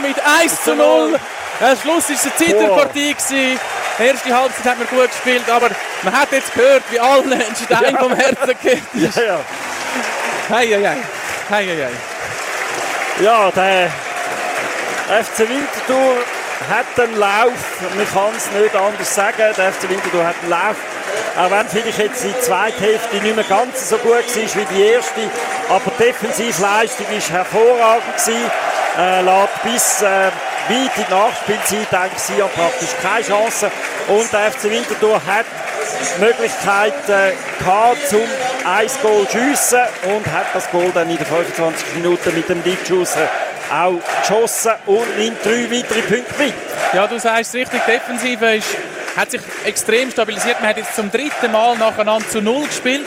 mit 1 zu 0. Am Schluss war es eine Zitterpartie. Die erste Halbzeit hat man gut gespielt, aber man hat jetzt gehört, wie allen ein Stein ja. vom Herzen geht. Ja, ja. Hei, hei, hei. Hei, hei, hei. Ja, der FC Winterthur hat einen Lauf. Man kann es nicht anders sagen. Der FC Winterthur hat einen Lauf. Auch wenn vielleicht jetzt die zweite Hälfte nicht mehr ganz so gut war wie die erste. Aber die Defensivleistung war hervorragend. Gewesen. Äh, lässt bis äh, weit in die Nachspielzeit eigentlich sie haben praktisch keine Chance. Und der FC Winterthur hat die Möglichkeit äh, gehabt, zum ein Goal zu schiessen und hat das Goal dann in den 25 Minuten mit dem Dickschuss auch geschossen und nimmt drei weitere Punkte mit. Ja, du sagst es richtig, die Defensive ist, hat sich extrem stabilisiert. Man hat jetzt zum dritten Mal nacheinander zu Null gespielt.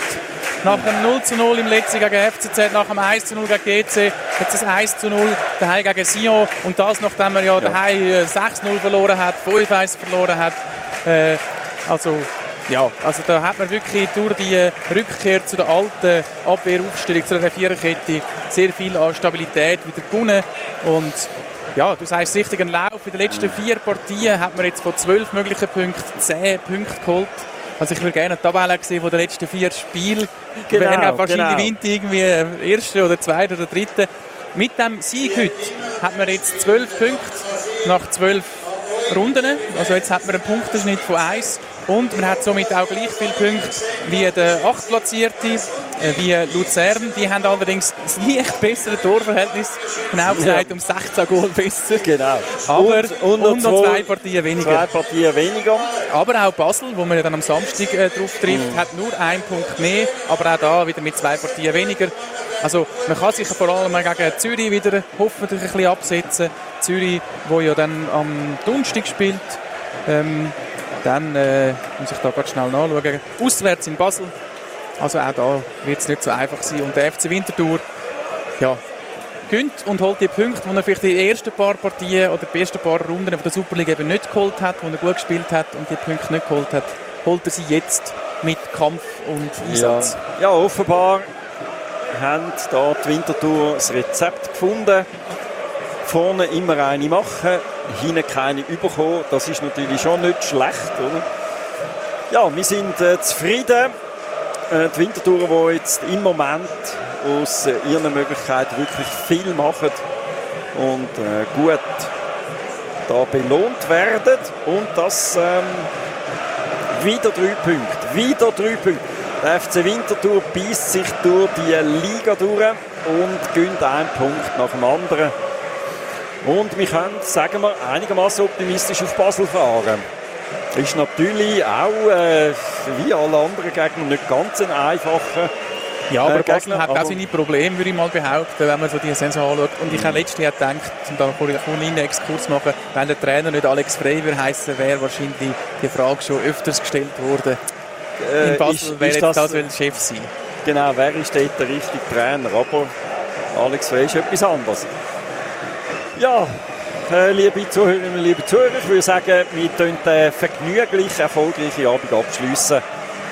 Nach dem 0 zu 0 im letzten gegen FCZ, nach dem 1 zu 0 gegen GC, jetzt das 1 zu 0 daheim gegen Sion und das nachdem man ja, ja. daheim 6 äh, 0 verloren hat, 5 1 verloren hat. Äh, also ja, also da hat man wirklich durch die Rückkehr zu der alten Abwehraufstellung, zu der Viererkette, sehr viel an Stabilität wieder gewonnen. Und ja, du sagst richtig, einen Lauf. In den letzten vier Partien hat man jetzt von zwölf möglichen Punkten zehn Punkte geholt. Also ich würde gerne die Tabelle sehen von den letzten vier Spielen. Genau, Wer wahrscheinlich genau. irgendwie erste oder zweite oder dritte. Mit dem Sieg heute hat man jetzt zwölf Punkte nach zwölf Runden. Also jetzt hat man einen Punktenschnitt von 1 und man hat somit auch gleich viele Punkte wie der Achtplatzierte, äh, wie Luzern. Die haben allerdings ein leicht besseres Torverhältnis, genau gesagt ja. um 16 Goal besser. Genau. Aber und, und, und noch zwei, Partien weniger. Zwei Partien weniger. Aber auch Basel, wo man ja dann am Samstag äh, drauf trifft, mhm. hat nur einen Punkt mehr, aber auch da wieder mit zwei Partien weniger. Also man kann sich vor allem gegen Zürich wieder hoffentlich ein bisschen absetzen. Zürich, wo ja dann am Donnerstag spielt. Ähm, dann äh, muss ich da ganz schnell nachschauen. Auswärts in Basel. Also auch da wird es nicht so einfach sein. Und der FC Winterthur, ja, gönnt und holt die Punkte, die er vielleicht in den ersten paar Partien oder die ersten paar Runden von der Super League eben nicht geholt hat, wo er gut gespielt hat und die Punkte nicht geholt hat, holt er sie jetzt mit Kampf und Einsatz. Ja, ja offenbar haben da die Winterthur das Rezept gefunden. Vorne immer eine machen, hinten keine überkommen. Das ist natürlich schon nicht schlecht. Oder? Ja, wir sind äh, zufrieden. Äh, die Wintertouren, die jetzt im Moment aus äh, ihren Möglichkeiten wirklich viel machen und äh, gut da belohnt werden. Und das ähm, wieder drei Punkte. Wieder drei Punkte. Der FC Winterthur beißt sich durch die Liga durch und gönnt einen Punkt nach dem anderen. Und wir können, sagen wir, einigermaßen optimistisch auf Basel fahren. Ist natürlich auch, äh, wie alle anderen Gegner, nicht ganz ein einfacher ja, aber äh, Basel hat auch seine Probleme, würde ich mal behaupten, wenn man so die Saison anschaut. Und ich habe letztes Jahr gedacht, und da einen Exkurs machen, wenn der Trainer nicht Alex Frey heißen, wäre wahrscheinlich die Frage schon öfters gestellt worden. Äh, in Basel wäre jetzt das, das will Chef sein. Genau, wer ist dort der richtige Trainer? Aber Alex Frey ist etwas anderes. Ja, äh, liebe Zuhörerinnen, liebe Zuhörer, ich würde sagen, wir können den vergnüglich erfolgreichen Abend abschließen.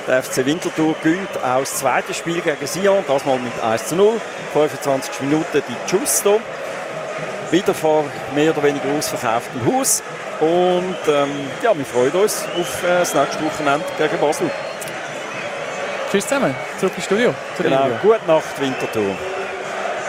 Der FC Winterthur gönnt auch das zweite Spiel gegen Sion, das mal mit 1 zu 0. 25 Minuten die Giusto. Wieder vor mehr oder weniger ausverkauftem Haus. Und ähm, ja, wir freuen uns auf äh, das nächste Wochenende gegen Basel. Tschüss zusammen, zurück ins Studio. Genau, gute Nacht, Winterthur.